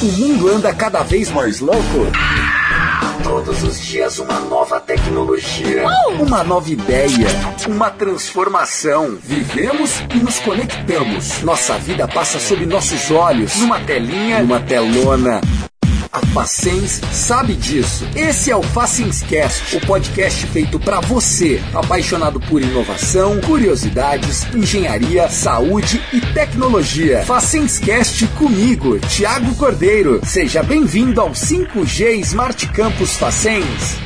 O mundo anda cada vez mais louco. Todos os dias uma nova tecnologia, uma nova ideia, uma transformação. Vivemos e nos conectamos. Nossa vida passa sob nossos olhos, numa telinha, numa telona. A Facens sabe disso. Esse é o Facenscast, o podcast feito para você, apaixonado por inovação, curiosidades, engenharia, saúde e tecnologia. Facenscast comigo, Thiago Cordeiro. Seja bem-vindo ao 5G Smart Campus Facens.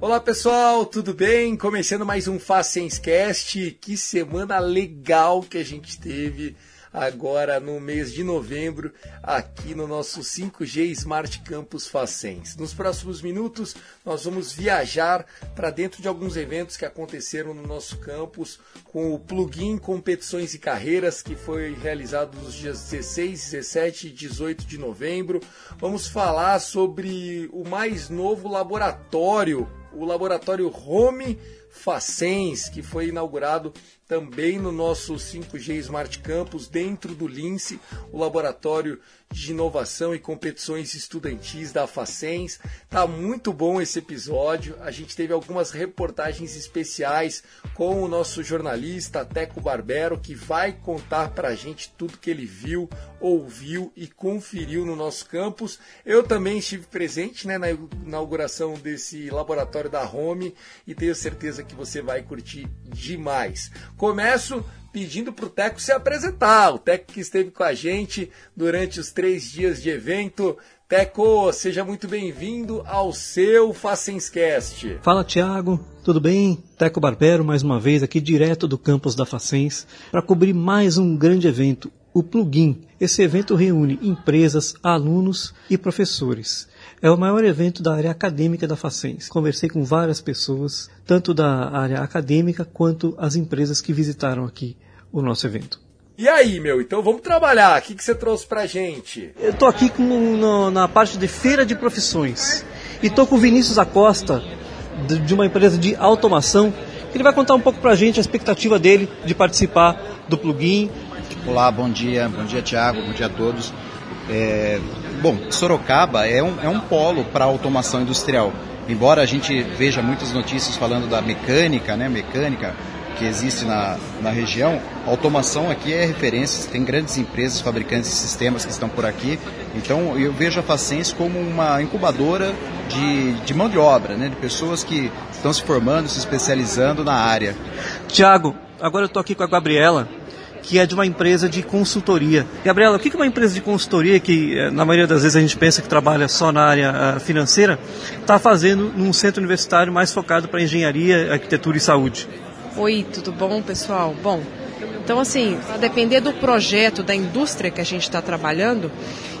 Olá pessoal, tudo bem? Começando mais um Facenscast. Que semana legal que a gente teve agora no mês de novembro aqui no nosso 5G Smart Campus Facens. Nos próximos minutos nós vamos viajar para dentro de alguns eventos que aconteceram no nosso campus com o plugin Competições e Carreiras que foi realizado nos dias 16, 17 e 18 de novembro. Vamos falar sobre o mais novo laboratório, o laboratório Home Facens, que foi inaugurado também no nosso 5G Smart Campus, dentro do Lince, o laboratório de inovação e competições estudantis da Facens. Tá muito bom esse episódio. A gente teve algumas reportagens especiais com o nosso jornalista Teco Barbero, que vai contar para a gente tudo que ele viu, ouviu e conferiu no nosso campus. Eu também estive presente né, na inauguração desse laboratório da Home e tenho certeza que você vai curtir demais. Começo pedindo para o Teco se apresentar. O Teco que esteve com a gente durante os três dias de evento. Teco, seja muito bem-vindo ao seu Facenscast. Fala, Tiago. Tudo bem? Teco Barbero, mais uma vez, aqui direto do campus da Facens, para cobrir mais um grande evento, o Plugin. Esse evento reúne empresas, alunos e professores. É o maior evento da área acadêmica da Facens. Conversei com várias pessoas, tanto da área acadêmica quanto as empresas que visitaram aqui o nosso evento. E aí, meu, então vamos trabalhar. O que, que você trouxe pra gente? Eu estou aqui com, no, na parte de feira de profissões. E estou com o Vinícius Acosta, de, de uma empresa de automação, que ele vai contar um pouco pra gente a expectativa dele de participar do plugin. Olá, bom dia, bom dia Tiago, bom dia a todos. É, bom, Sorocaba é um, é um polo para automação industrial. Embora a gente veja muitas notícias falando da mecânica, né, mecânica que existe na, na região, a automação aqui é referência, tem grandes empresas, fabricantes de sistemas que estão por aqui. Então eu vejo a Facens como uma incubadora de, de mão de obra, né, de pessoas que estão se formando, se especializando na área. Tiago, agora eu estou aqui com a Gabriela, que é de uma empresa de consultoria. Gabriela, o que uma empresa de consultoria que, eh, na maioria das vezes, a gente pensa que trabalha só na área eh, financeira, está fazendo num centro universitário mais focado para engenharia, arquitetura e saúde? Oi, tudo bom, pessoal? Bom, então, assim, a depender do projeto, da indústria que a gente está trabalhando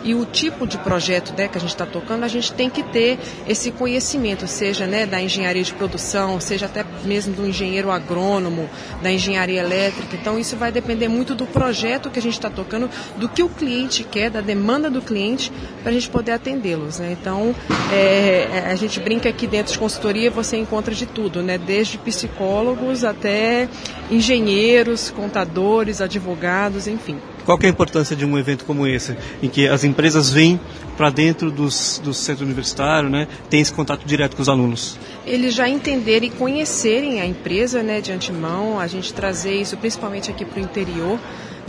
e o tipo de projeto né, que a gente está tocando, a gente tem que ter esse conhecimento, seja né, da engenharia de produção, seja até mesmo do engenheiro agrônomo, da engenharia elétrica. Então, isso vai depender muito do projeto que a gente está tocando, do que o cliente quer, da demanda do cliente, para a gente poder atendê-los. Né? Então, é, a gente brinca aqui dentro de consultoria, você encontra de tudo, né? desde psicólogos até engenheiros, contadores, advogados, enfim. Qual é a importância de um evento como esse, em que as empresas vêm para dentro dos, do centro universitário, né, tem esse contato direto com os alunos? Eles já entenderem e conhecerem a empresa né, de antemão, a gente trazer isso principalmente aqui para o interior,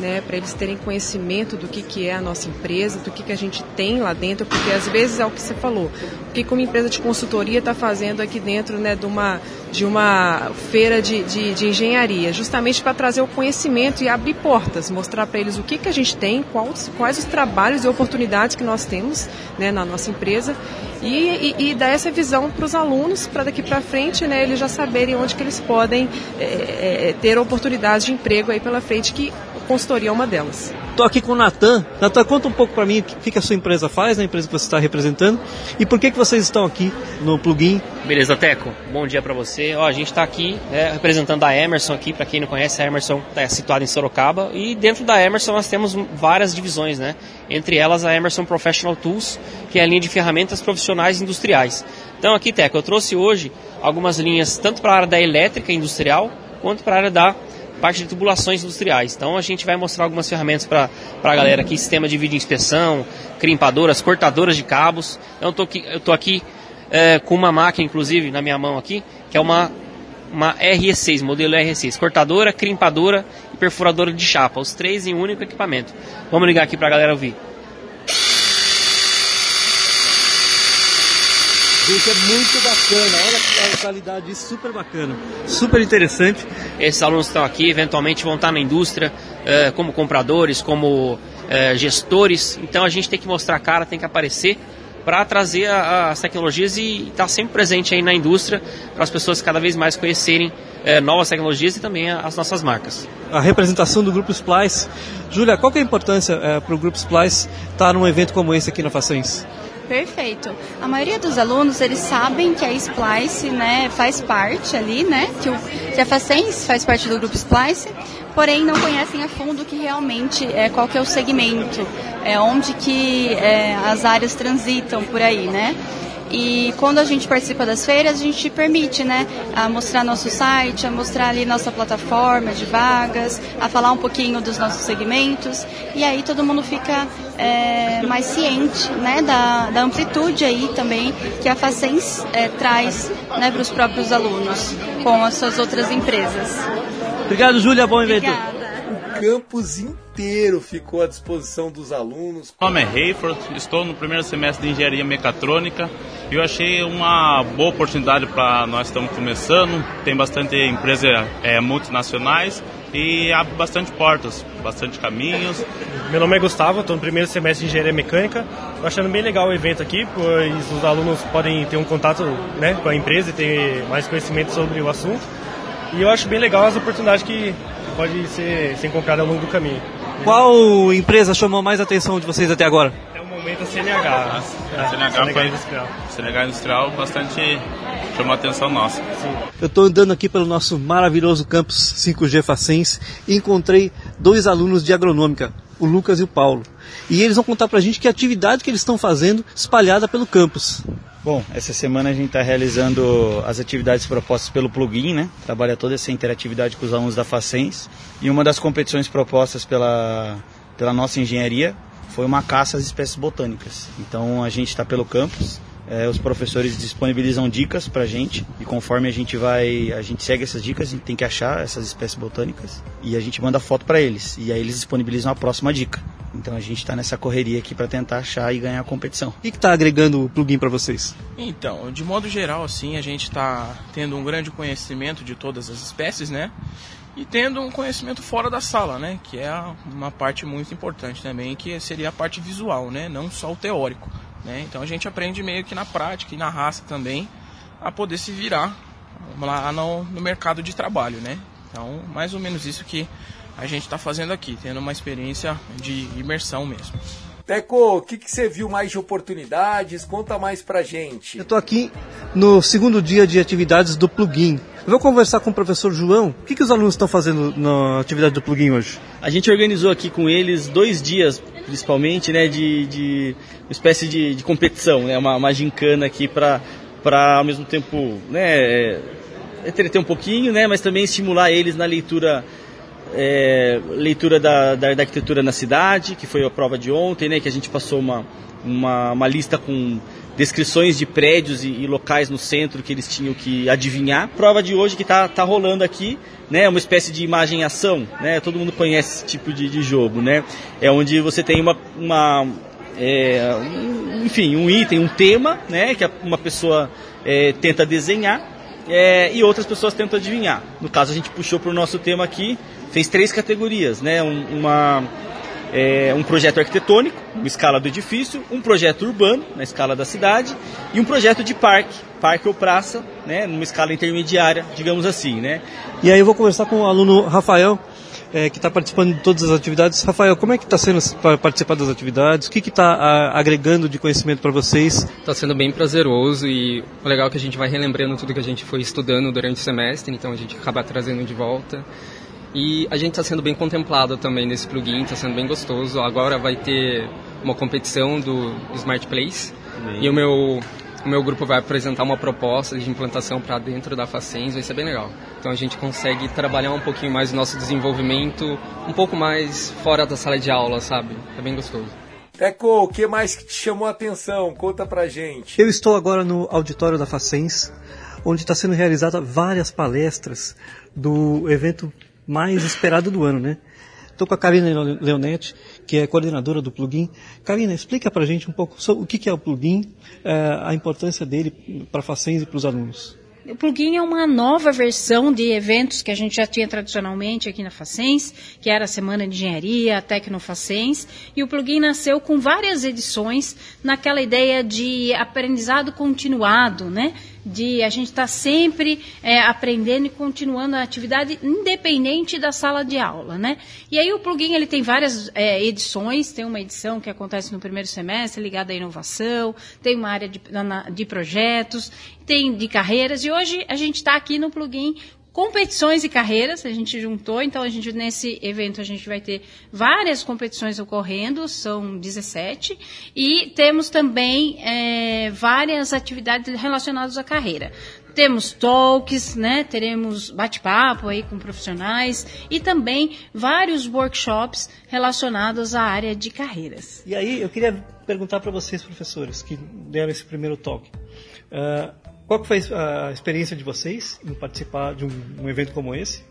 né, para eles terem conhecimento do que, que é a nossa empresa, do que, que a gente tem lá dentro, porque às vezes é o que você falou, o que uma empresa de consultoria está fazendo aqui dentro né, de, uma, de uma feira de, de, de engenharia, justamente para trazer o conhecimento e abrir portas, mostrar para eles o que, que a gente tem, quais, quais os trabalhos e oportunidades que nós temos né, na nossa empresa e, e, e dar essa visão para os alunos, para daqui para frente né, eles já saberem onde que eles podem é, é, ter oportunidades de emprego aí pela frente, que consultoria é uma delas. Estou aqui com o Natan. Natan, conta um pouco para mim o que, que a sua empresa faz, a empresa que você está representando, e por que, que vocês estão aqui no plugin. Beleza, Teco. Bom dia para você. Ó, a gente está aqui né, representando a Emerson aqui. Para quem não conhece, a Emerson está situada em Sorocaba e dentro da Emerson nós temos várias divisões, né? Entre elas a Emerson Professional Tools, que é a linha de ferramentas profissionais industriais. Então aqui, Teco, eu trouxe hoje algumas linhas tanto para a área da elétrica industrial quanto para a área da parte de tubulações industriais. Então a gente vai mostrar algumas ferramentas para a galera aqui, sistema de vídeo inspeção, crimpadoras, cortadoras de cabos. Então, eu tô aqui, eu tô aqui é, com uma máquina, inclusive, na minha mão aqui, que é uma, uma RE6, modelo RE6, cortadora, crimpadora e perfuradora de chapa, os três em um único equipamento. Vamos ligar aqui para a galera ouvir. Gente, é muito bacana, olha a qualidade super bacana, super interessante. Esses alunos que estão aqui, eventualmente vão estar na indústria, eh, como compradores, como eh, gestores, então a gente tem que mostrar a cara, tem que aparecer para trazer a, as tecnologias e estar tá sempre presente aí na indústria para as pessoas cada vez mais conhecerem eh, novas tecnologias e também as nossas marcas. A representação do Grupo Splice. Júlia, qual é a importância para o Grupo Splice estar num evento como esse aqui na Facens? Perfeito. A maioria dos alunos, eles sabem que a Splice né, faz parte ali, né? Que, o, que a Facens faz parte do grupo Splice, porém não conhecem a fundo que realmente é qual que é o segmento, é onde que é, as áreas transitam por aí, né? E quando a gente participa das feiras, a gente permite, né, a mostrar nosso site, a mostrar ali nossa plataforma de vagas, a falar um pouquinho dos nossos segmentos. E aí todo mundo fica é, mais ciente, né, da, da, amplitude aí também que a Facens é, traz, né, para os próprios alunos com as suas outras empresas. Obrigado, Júlia. Bom evento. Obrigada campus inteiro ficou à disposição dos alunos. Meu nome é Hayford, estou no primeiro semestre de Engenharia Mecatrônica e eu achei uma boa oportunidade para nós estamos começando, tem bastante empresas é, multinacionais e abre bastante portas, bastante caminhos. Meu nome é Gustavo, estou no primeiro semestre de Engenharia Mecânica, estou achando bem legal o evento aqui, pois os alunos podem ter um contato né, com a empresa e ter mais conhecimento sobre o assunto. E eu acho bem legal as oportunidades que pode ser, ser encontrada ao longo do caminho. Qual empresa chamou mais a atenção de vocês até agora? Até o momento a CNH. A, CNH, CNH foi, Industrial. CNH Industrial bastante chamou a atenção nossa. Sim. Eu estou andando aqui pelo nosso maravilhoso campus 5G Facens e encontrei dois alunos de agronômica, o Lucas e o Paulo. E eles vão contar para a gente que atividade que eles estão fazendo espalhada pelo campus. Bom, essa semana a gente está realizando as atividades propostas pelo plugin, né? Trabalha toda essa interatividade com os alunos da Facens. E uma das competições propostas pela, pela nossa engenharia foi uma caça às espécies botânicas. Então a gente está pelo campus, é, os professores disponibilizam dicas para a gente e conforme a gente vai, a gente segue essas dicas, a gente tem que achar essas espécies botânicas e a gente manda foto para eles e aí eles disponibilizam a próxima dica. Então a gente está nessa correria aqui para tentar achar e ganhar a competição. O que está agregando o plugin para vocês? Então, de modo geral, assim, a gente está tendo um grande conhecimento de todas as espécies, né? E tendo um conhecimento fora da sala, né? Que é uma parte muito importante também, que seria a parte visual, né? Não só o teórico. Né? Então a gente aprende meio que na prática e na raça também a poder se virar lá no, no mercado de trabalho, né? Então, mais ou menos isso que a gente está fazendo aqui, tendo uma experiência de imersão mesmo. Teco, o que, que você viu mais de oportunidades? Conta mais pra gente. Eu estou aqui no segundo dia de atividades do plugin. Eu vou conversar com o professor João. O que, que os alunos estão fazendo na atividade do plugin hoje? A gente organizou aqui com eles dois dias, principalmente, né, de, de uma espécie de, de competição, né, uma, uma gincana aqui para ao mesmo tempo, né, entreter um pouquinho, né, mas também estimular eles na leitura é, leitura da, da, da, arquitetura na cidade, que foi a prova de ontem, né, que a gente passou uma, uma, uma lista com descrições de prédios e, e, locais no centro que eles tinham que adivinhar. Prova de hoje que está tá rolando aqui, né, uma espécie de imagem-ação, né, todo mundo conhece esse tipo de, de jogo, né, é onde você tem uma, uma é, um, enfim, um item, um tema, né, que uma pessoa é, tenta desenhar é, e outras pessoas tentam adivinhar. No caso, a gente puxou para o nosso tema aqui, fez três categorias, né? Um, uma, é, um projeto arquitetônico, uma escala do edifício, um projeto urbano, na escala da cidade, e um projeto de parque, parque ou praça, né? Numa escala intermediária, digamos assim, né? E aí eu vou conversar com o aluno Rafael, é, que está participando de todas as atividades. Rafael, como é que está sendo para participar das atividades? O que está agregando de conhecimento para vocês? Está sendo bem prazeroso e o legal é que a gente vai relembrando tudo que a gente foi estudando durante o semestre, então a gente acaba trazendo de volta. E a gente está sendo bem contemplado também nesse plugin, está sendo bem gostoso. Agora vai ter uma competição do Smart Place. E o meu o meu grupo vai apresentar uma proposta de implantação para dentro da Facens, vai ser bem legal. Então a gente consegue trabalhar um pouquinho mais o nosso desenvolvimento, um pouco mais fora da sala de aula, sabe? É bem gostoso. Teco, o que mais que te chamou a atenção? Conta pra gente. Eu estou agora no auditório da Facens, onde está sendo realizada várias palestras do evento mais esperado do ano, né? Estou com a Karina Leonetti, que é coordenadora do plugin. Karina, explica para a gente um pouco o que é o plugin, eh, a importância dele para a Facens e para os alunos. O plugin é uma nova versão de eventos que a gente já tinha tradicionalmente aqui na Facens, que era a Semana de Engenharia, a Tecnofacens, e o plugin nasceu com várias edições naquela ideia de aprendizado continuado, né? De a gente estar tá sempre é, aprendendo e continuando a atividade independente da sala de aula, né? E aí o plugin ele tem várias é, edições, tem uma edição que acontece no primeiro semestre ligada à inovação, tem uma área de, de projetos, tem de carreiras. E hoje a gente está aqui no plugin competições e carreiras, a gente juntou, então a gente nesse evento a gente vai ter várias competições ocorrendo, são 17, e temos também é, várias atividades relacionadas à carreira. Temos talks, né? Teremos bate-papo aí com profissionais e também vários workshops relacionados à área de carreiras. E aí eu queria perguntar para vocês, professores, que deram esse primeiro talk. Uh, qual foi a experiência de vocês em participar de um, um evento como esse?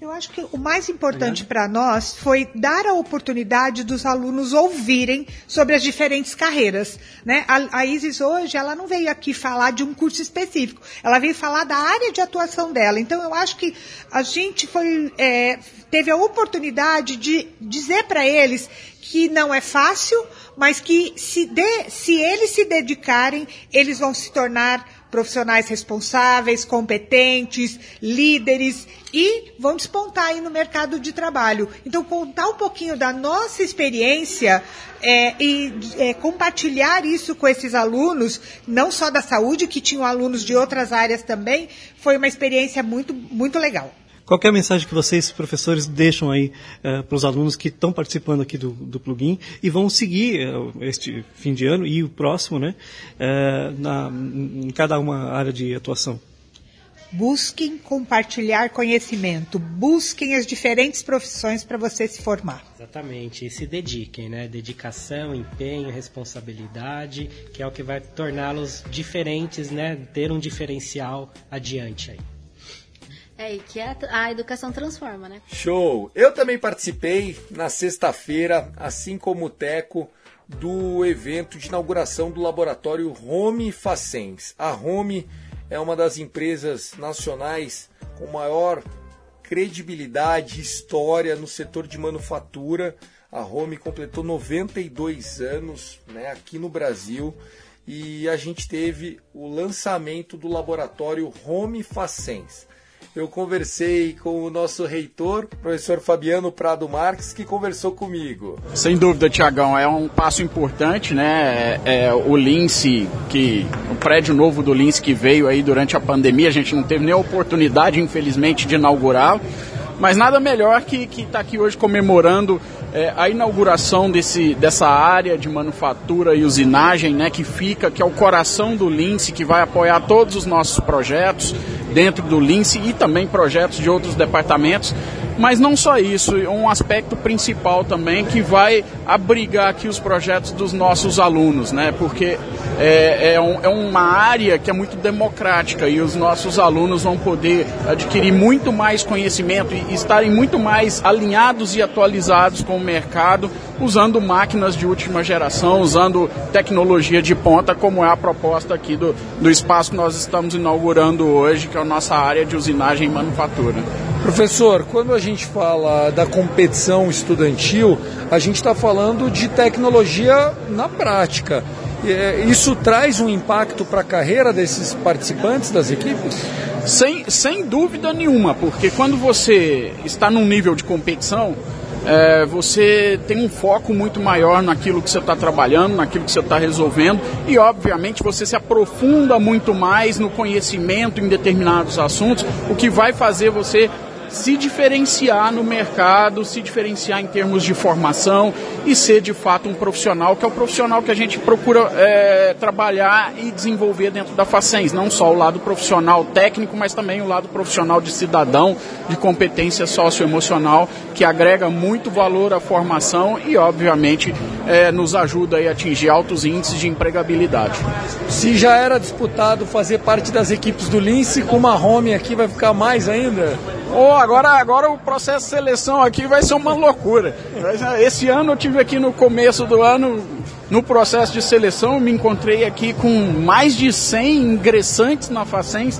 Eu acho que o mais importante para nós foi dar a oportunidade dos alunos ouvirem sobre as diferentes carreiras. Né? A, a Isis hoje, ela não veio aqui falar de um curso específico, ela veio falar da área de atuação dela. Então, eu acho que a gente foi, é, teve a oportunidade de dizer para eles que não é fácil, mas que se, de, se eles se dedicarem, eles vão se tornar profissionais responsáveis, competentes, líderes e vão despontar aí no mercado de trabalho. Então, contar um pouquinho da nossa experiência é, e é, compartilhar isso com esses alunos, não só da saúde, que tinham alunos de outras áreas também, foi uma experiência muito, muito legal. Qual é a mensagem que vocês, professores, deixam aí uh, para os alunos que estão participando aqui do, do plugin e vão seguir uh, este fim de ano e o próximo, né, uh, na, em cada uma área de atuação? Busquem compartilhar conhecimento, busquem as diferentes profissões para você se formar. Exatamente, e se dediquem, né? Dedicação, empenho, responsabilidade, que é o que vai torná-los diferentes, né? Ter um diferencial adiante aí. É, e que a, a educação transforma, né? Show! Eu também participei na sexta-feira, assim como o Teco, do evento de inauguração do laboratório Home Facens. A Home é uma das empresas nacionais com maior credibilidade e história no setor de manufatura. A Home completou 92 anos né, aqui no Brasil e a gente teve o lançamento do laboratório Home Facens eu conversei com o nosso reitor, professor Fabiano Prado Marques, que conversou comigo. Sem dúvida, Tiagão, é um passo importante, né? É, é, o Lince, que o prédio novo do Lince que veio aí durante a pandemia, a gente não teve nem a oportunidade, infelizmente, de inaugurá-lo. Mas nada melhor que estar tá aqui hoje comemorando é, a inauguração desse, dessa área de manufatura e usinagem, né, que fica, que é o coração do Lince, que vai apoiar todos os nossos projetos dentro do Lince e também projetos de outros departamentos. Mas não só isso, um aspecto principal também que vai abrigar aqui os projetos dos nossos alunos, né? Porque é, é, um, é uma área que é muito democrática e os nossos alunos vão poder adquirir muito mais conhecimento e estarem muito mais alinhados e atualizados com o mercado, usando máquinas de última geração, usando tecnologia de ponta, como é a proposta aqui do, do espaço que nós estamos inaugurando hoje, que é a nossa área de usinagem e manufatura. Professor, quando a gente fala da competição estudantil, a gente está falando de tecnologia na prática. É, isso traz um impacto para a carreira desses participantes das equipes? Sem, sem dúvida nenhuma, porque quando você está num nível de competição, é, você tem um foco muito maior naquilo que você está trabalhando, naquilo que você está resolvendo, e obviamente você se aprofunda muito mais no conhecimento em determinados assuntos, o que vai fazer você se diferenciar no mercado, se diferenciar em termos de formação e ser de fato um profissional, que é o profissional que a gente procura é, trabalhar e desenvolver dentro da Facens. Não só o lado profissional técnico, mas também o lado profissional de cidadão, de competência socioemocional, que agrega muito valor à formação e, obviamente, é, nos ajuda a atingir altos índices de empregabilidade. Se já era disputado fazer parte das equipes do Lince, com uma home aqui vai ficar mais ainda? Oh, agora, agora o processo de seleção aqui vai ser uma loucura. Esse ano eu tive aqui no começo do ano, no processo de seleção, me encontrei aqui com mais de 100 ingressantes na Facens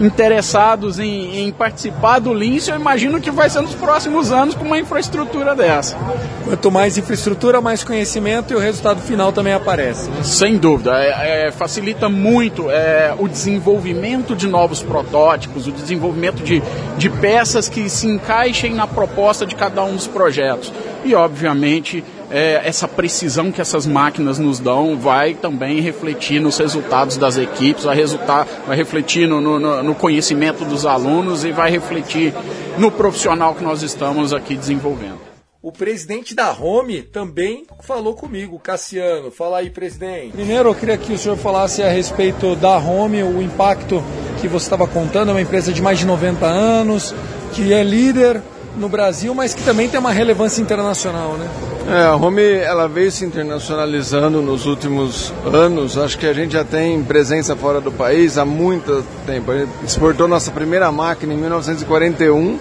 interessados em, em, participar do Lince, eu imagino que vai ser nos próximos anos com uma infraestrutura dessa. Quanto mais infraestrutura, mais conhecimento e o resultado final também aparece. Né? Sem dúvida, é, é, facilita muito é, o desenvolvimento de novos protótipos, o desenvolvimento de, de peças que se encaixem na proposta de cada um dos projetos. E, obviamente, é, essa precisão que essas máquinas nos dão vai também refletir nos resultados das equipes, vai, resultar, vai refletir no, no, no conhecimento dos alunos e vai refletir no profissional que nós estamos aqui desenvolvendo. O presidente da Home também falou comigo, Cassiano. Fala aí, presidente. Primeiro, eu queria que o senhor falasse a respeito da Home, o impacto que você estava contando. É uma empresa de mais de 90 anos, que é líder no Brasil, mas que também tem uma relevância internacional, né? É, a Home ela veio se internacionalizando nos últimos anos. Acho que a gente já tem presença fora do país há muito tempo. A gente exportou nossa primeira máquina em 1941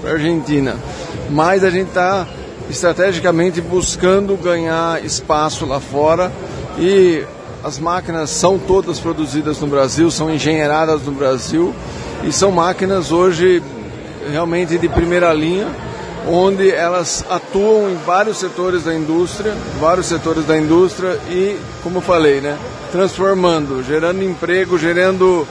para a Argentina. Mas a gente está estrategicamente buscando ganhar espaço lá fora e as máquinas são todas produzidas no Brasil, são engenheiradas no Brasil e são máquinas hoje realmente de primeira linha onde elas atuam em vários setores da indústria, vários setores da indústria e, como falei, né, transformando, gerando emprego, gerando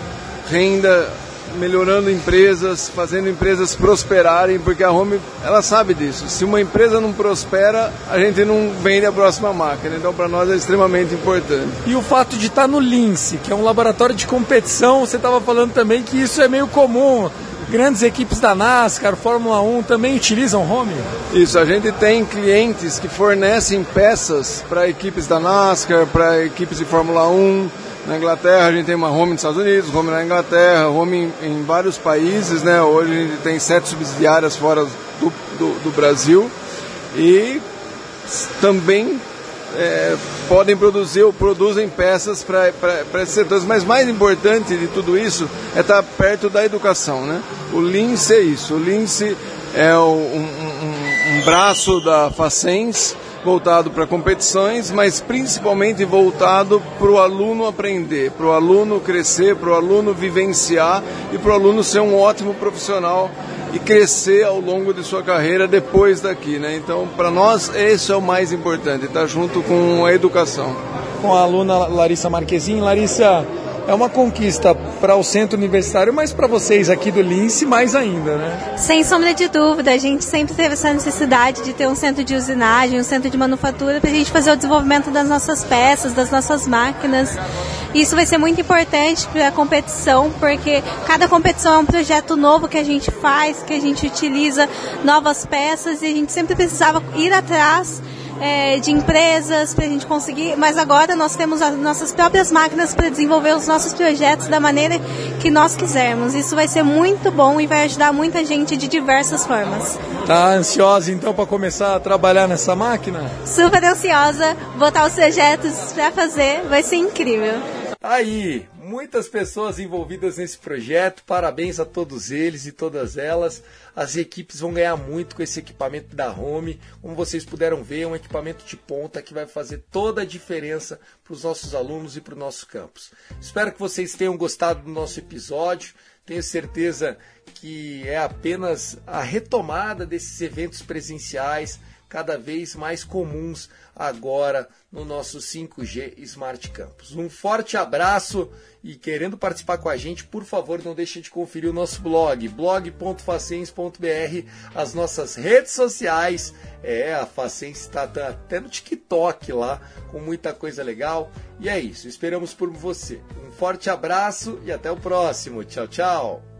renda, melhorando empresas, fazendo empresas prosperarem, porque a Home ela sabe disso. Se uma empresa não prospera, a gente não vende a próxima máquina. Então, para nós é extremamente importante. E o fato de estar no Lince, que é um laboratório de competição, você estava falando também que isso é meio comum grandes equipes da NASCAR, Fórmula 1 também utilizam home? Isso, a gente tem clientes que fornecem peças para equipes da NASCAR, para equipes de Fórmula 1. Na Inglaterra a gente tem uma home nos Estados Unidos, home na Inglaterra, home em, em vários países, né? Hoje a gente tem sete subsidiárias fora do, do, do Brasil e também é, podem produzir ou produzem peças para esses setores. Mas mais importante de tudo isso é estar perto da educação. Né? O Lince é isso. O Lince é um, um, um braço da Facens voltado para competições, mas principalmente voltado para o aluno aprender, para o aluno crescer, para o aluno vivenciar e para o aluno ser um ótimo profissional e crescer ao longo de sua carreira depois daqui, né? Então, para nós, esse é o mais importante, estar tá junto com a educação. Com a aluna Larissa Marquezin. Larissa, é uma conquista para o centro universitário, mas para vocês aqui do Lince mais ainda, né? Sem sombra de dúvida, a gente sempre teve essa necessidade de ter um centro de usinagem, um centro de manufatura para a gente fazer o desenvolvimento das nossas peças, das nossas máquinas. Isso vai ser muito importante para a competição, porque cada competição é um projeto novo que a gente faz, que a gente utiliza novas peças e a gente sempre precisava ir atrás é, de empresas para a gente conseguir, mas agora nós temos as nossas próprias máquinas para desenvolver os nossos projetos da maneira que nós quisermos. Isso vai ser muito bom e vai ajudar muita gente de diversas formas. Tá ansiosa então para começar a trabalhar nessa máquina? Super ansiosa, botar os projetos para fazer, vai ser incrível. Aí, muitas pessoas envolvidas nesse projeto, parabéns a todos eles e todas elas. As equipes vão ganhar muito com esse equipamento da Home. Como vocês puderam ver, é um equipamento de ponta que vai fazer toda a diferença para os nossos alunos e para o nosso campus. Espero que vocês tenham gostado do nosso episódio. Tenho certeza que é apenas a retomada desses eventos presenciais cada vez mais comuns agora no nosso 5G Smart Campus. Um forte abraço e querendo participar com a gente, por favor, não deixe de conferir o nosso blog, blog.facens.br, as nossas redes sociais. É, a Facens está até no TikTok lá, com muita coisa legal. E é isso, esperamos por você. Um forte abraço e até o próximo. Tchau, tchau.